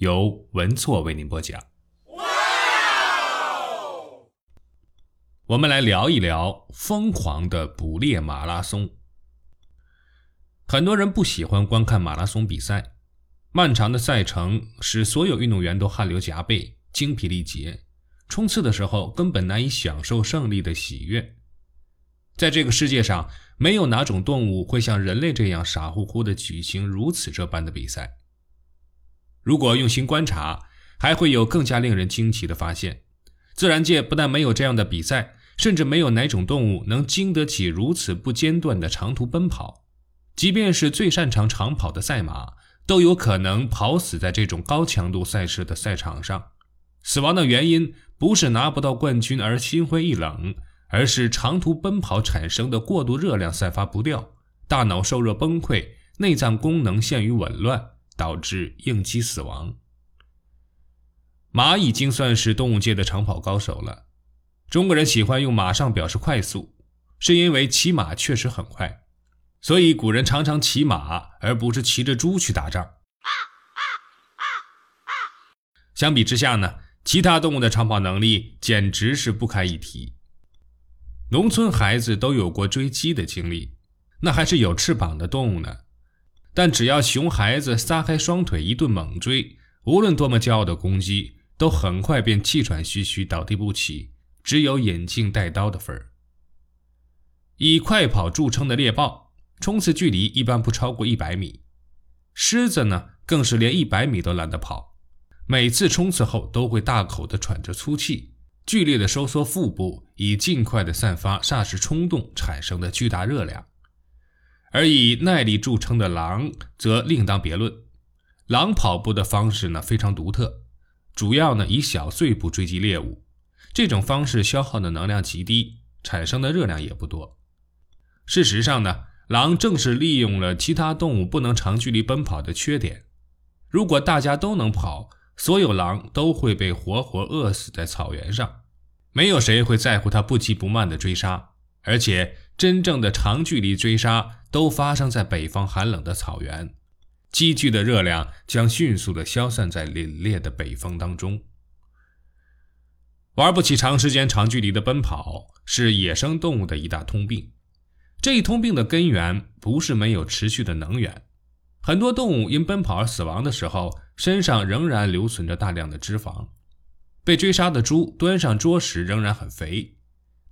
由文措为您播讲。我们来聊一聊疯狂的捕猎马拉松。很多人不喜欢观看马拉松比赛，漫长的赛程使所有运动员都汗流浃背、精疲力竭，冲刺的时候根本难以享受胜利的喜悦。在这个世界上，没有哪种动物会像人类这样傻乎乎的举行如此这般的比赛。如果用心观察，还会有更加令人惊奇的发现。自然界不但没有这样的比赛，甚至没有哪种动物能经得起如此不间断的长途奔跑。即便是最擅长长跑的赛马，都有可能跑死在这种高强度赛事的赛场上。死亡的原因不是拿不到冠军而心灰意冷，而是长途奔跑产生的过度热量散发不掉，大脑受热崩溃，内脏功能陷于紊乱。导致应激死亡。马已经算是动物界的长跑高手了。中国人喜欢用马上表示快速，是因为骑马确实很快，所以古人常常骑马，而不是骑着猪去打仗。相比之下呢，其他动物的长跑能力简直是不堪一提。农村孩子都有过追鸡的经历，那还是有翅膀的动物呢。但只要熊孩子撒开双腿一顿猛追，无论多么骄傲的公鸡，都很快便气喘吁吁倒地不起，只有引颈带刀的份儿。以快跑著称的猎豹，冲刺距离一般不超过一百米；狮子呢，更是连一百米都懒得跑，每次冲刺后都会大口的喘着粗气，剧烈的收缩腹部，以尽快的散发霎时冲动产生的巨大热量。而以耐力著称的狼则另当别论。狼跑步的方式呢非常独特，主要呢以小碎步追击猎物。这种方式消耗的能量极低，产生的热量也不多。事实上呢，狼正是利用了其他动物不能长距离奔跑的缺点。如果大家都能跑，所有狼都会被活活饿死在草原上，没有谁会在乎它不急不慢的追杀，而且。真正的长距离追杀都发生在北方寒冷的草原，积聚的热量将迅速的消散在凛冽的北风当中。玩不起长时间长距离的奔跑是野生动物的一大通病。这一通病的根源不是没有持续的能源，很多动物因奔跑而死亡的时候，身上仍然留存着大量的脂肪。被追杀的猪端上桌时仍然很肥，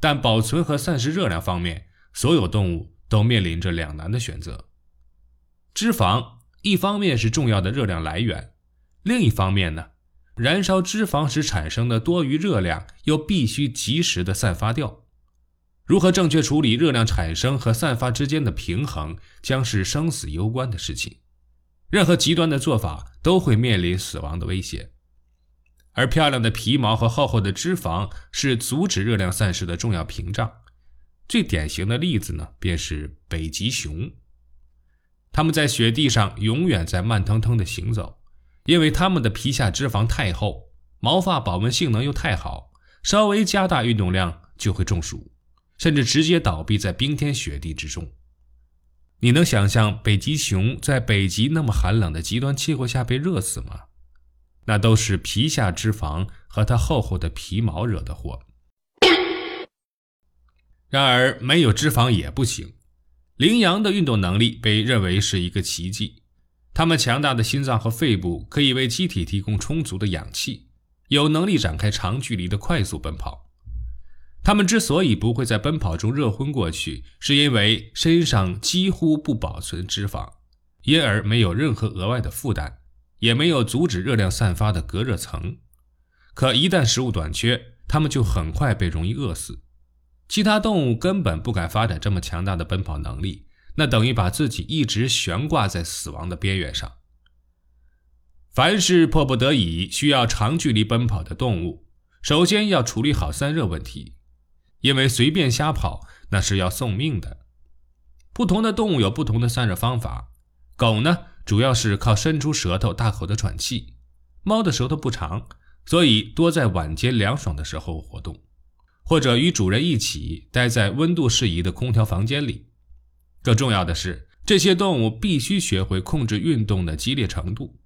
但保存和散失热量方面。所有动物都面临着两难的选择：脂肪一方面是重要的热量来源，另一方面呢，燃烧脂肪时产生的多余热量又必须及时的散发掉。如何正确处理热量产生和散发之间的平衡，将是生死攸关的事情。任何极端的做法都会面临死亡的威胁。而漂亮的皮毛和厚厚的脂肪是阻止热量散失的重要屏障。最典型的例子呢，便是北极熊。它们在雪地上永远在慢腾腾地行走，因为它们的皮下脂肪太厚，毛发保温性能又太好，稍微加大运动量就会中暑，甚至直接倒闭在冰天雪地之中。你能想象北极熊在北极那么寒冷的极端气候下被热死吗？那都是皮下脂肪和它厚厚的皮毛惹的祸。然而，没有脂肪也不行。羚羊的运动能力被认为是一个奇迹，它们强大的心脏和肺部可以为机体提供充足的氧气，有能力展开长距离的快速奔跑。它们之所以不会在奔跑中热昏过去，是因为身上几乎不保存脂肪，因而没有任何额外的负担，也没有阻止热量散发的隔热层。可一旦食物短缺，它们就很快被容易饿死。其他动物根本不敢发展这么强大的奔跑能力，那等于把自己一直悬挂在死亡的边缘上。凡是迫不得已需要长距离奔跑的动物，首先要处理好散热问题，因为随便瞎跑那是要送命的。不同的动物有不同的散热方法，狗呢主要是靠伸出舌头大口的喘气，猫的舌头不长，所以多在晚间凉爽的时候活动，或者与主人一起待在温度适宜的空调房间里。更重要的是，这些动物必须学会控制运动的激烈程度，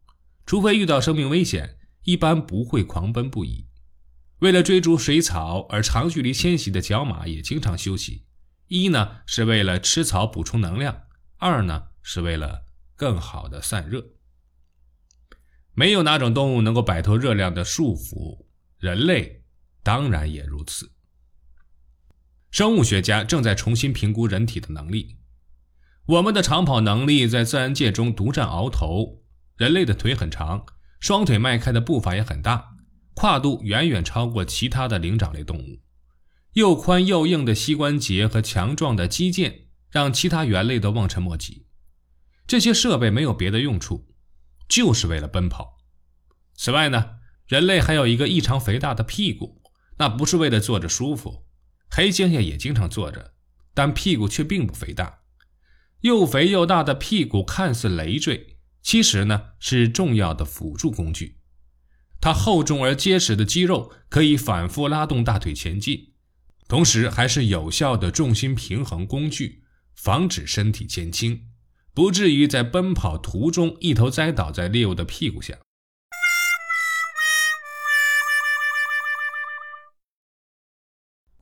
除非遇到生命危险，一般不会狂奔不已。为了追逐水草而长距离迁徙的角马也经常休息，一呢是为了吃草补充能量，二呢是为了更好的散热。没有哪种动物能够摆脱热量的束缚，人类当然也如此。生物学家正在重新评估人体的能力。我们的长跑能力在自然界中独占鳌头。人类的腿很长，双腿迈开的步伐也很大，跨度远远超过其他的灵长类动物。又宽又硬的膝关节和强壮的肌腱让其他猿类都望尘莫及。这些设备没有别的用处，就是为了奔跑。此外呢，人类还有一个异常肥大的屁股，那不是为了坐着舒服。黑猩猩也经常坐着，但屁股却并不肥大。又肥又大的屁股看似累赘，其实呢是重要的辅助工具。它厚重而结实的肌肉可以反复拉动大腿前进，同时还是有效的重心平衡工具，防止身体前倾，不至于在奔跑途中一头栽倒在猎物的屁股下。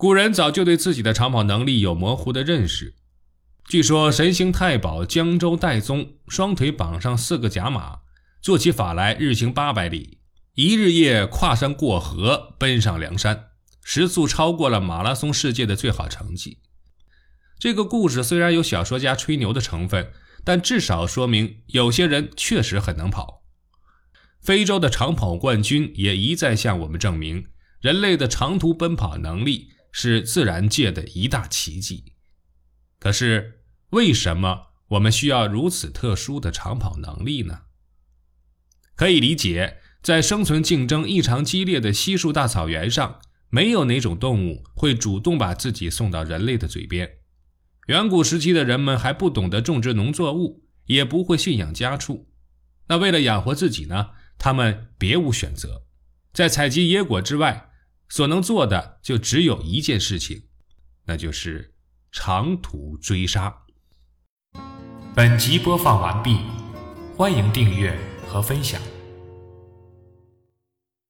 古人早就对自己的长跑能力有模糊的认识。据说神行太保江州戴宗双腿绑上四个甲马，做起法来日行八百里，一日夜跨山过河，奔上梁山，时速超过了马拉松世界的最好成绩。这个故事虽然有小说家吹牛的成分，但至少说明有些人确实很能跑。非洲的长跑冠军也一再向我们证明，人类的长途奔跑能力是自然界的一大奇迹。可是。为什么我们需要如此特殊的长跑能力呢？可以理解，在生存竞争异常激烈的稀树大草原上，没有哪种动物会主动把自己送到人类的嘴边。远古时期的人们还不懂得种植农作物，也不会驯养家畜。那为了养活自己呢？他们别无选择，在采集野果之外，所能做的就只有一件事情，那就是长途追杀。本集播放完毕，欢迎订阅和分享。